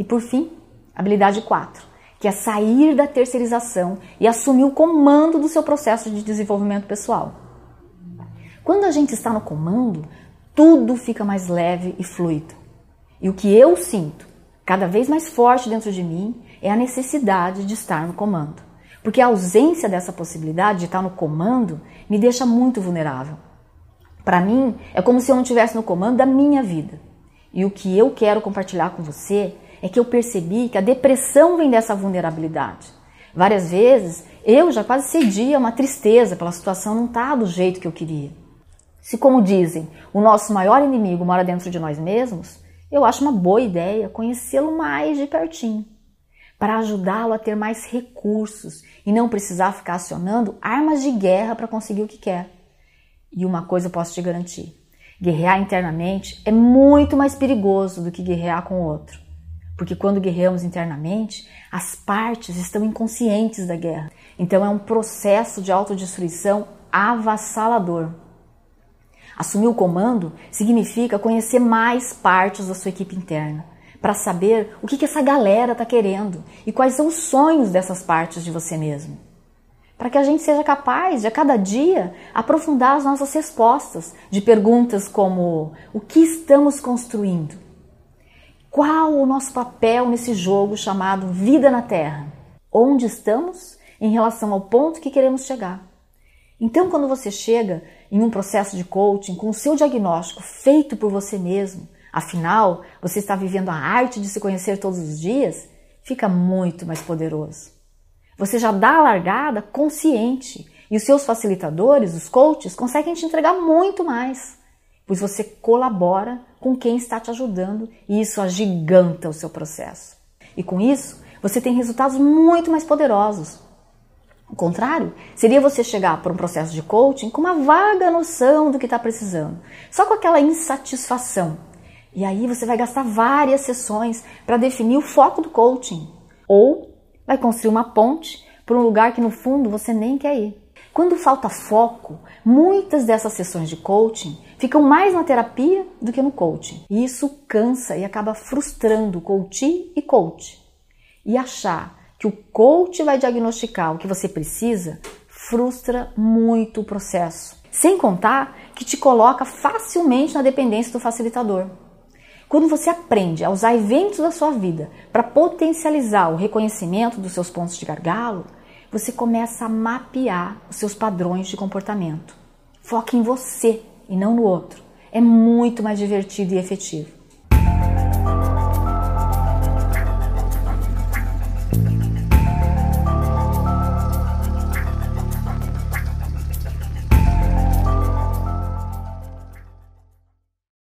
E por fim, habilidade 4, que é sair da terceirização e assumir o comando do seu processo de desenvolvimento pessoal. Quando a gente está no comando, tudo fica mais leve e fluido. E o que eu sinto cada vez mais forte dentro de mim é a necessidade de estar no comando. Porque a ausência dessa possibilidade de estar no comando me deixa muito vulnerável. Para mim, é como se eu não estivesse no comando da minha vida. E o que eu quero compartilhar com você é que eu percebi que a depressão vem dessa vulnerabilidade. Várias vezes eu já quase cedia uma tristeza pela situação não estar tá do jeito que eu queria. Se, como dizem, o nosso maior inimigo mora dentro de nós mesmos, eu acho uma boa ideia conhecê-lo mais de pertinho, para ajudá-lo a ter mais recursos e não precisar ficar acionando armas de guerra para conseguir o que quer. E uma coisa eu posso te garantir: guerrear internamente é muito mais perigoso do que guerrear com o outro. Porque quando guerreamos internamente, as partes estão inconscientes da guerra. Então é um processo de autodestruição avassalador. Assumir o comando significa conhecer mais partes da sua equipe interna, para saber o que, que essa galera está querendo e quais são os sonhos dessas partes de você mesmo. Para que a gente seja capaz de, a cada dia, aprofundar as nossas respostas de perguntas como: o que estamos construindo? Qual o nosso papel nesse jogo chamado Vida na Terra? Onde estamos em relação ao ponto que queremos chegar? Então, quando você chega em um processo de coaching com o seu diagnóstico feito por você mesmo, afinal, você está vivendo a arte de se conhecer todos os dias, fica muito mais poderoso. Você já dá a largada consciente e os seus facilitadores, os coaches, conseguem te entregar muito mais, pois você colabora com quem está te ajudando e isso agiganta o seu processo. E com isso, você tem resultados muito mais poderosos o contrário seria você chegar para um processo de coaching com uma vaga noção do que está precisando, só com aquela insatisfação. E aí você vai gastar várias sessões para definir o foco do coaching. Ou vai construir uma ponte para um lugar que no fundo você nem quer ir. Quando falta foco, muitas dessas sessões de coaching ficam mais na terapia do que no coaching. E isso cansa e acaba frustrando o e coach. E achar que o coach vai diagnosticar o que você precisa, frustra muito o processo. Sem contar que te coloca facilmente na dependência do facilitador. Quando você aprende a usar eventos da sua vida para potencializar o reconhecimento dos seus pontos de gargalo, você começa a mapear os seus padrões de comportamento. Foque em você e não no outro. É muito mais divertido e efetivo.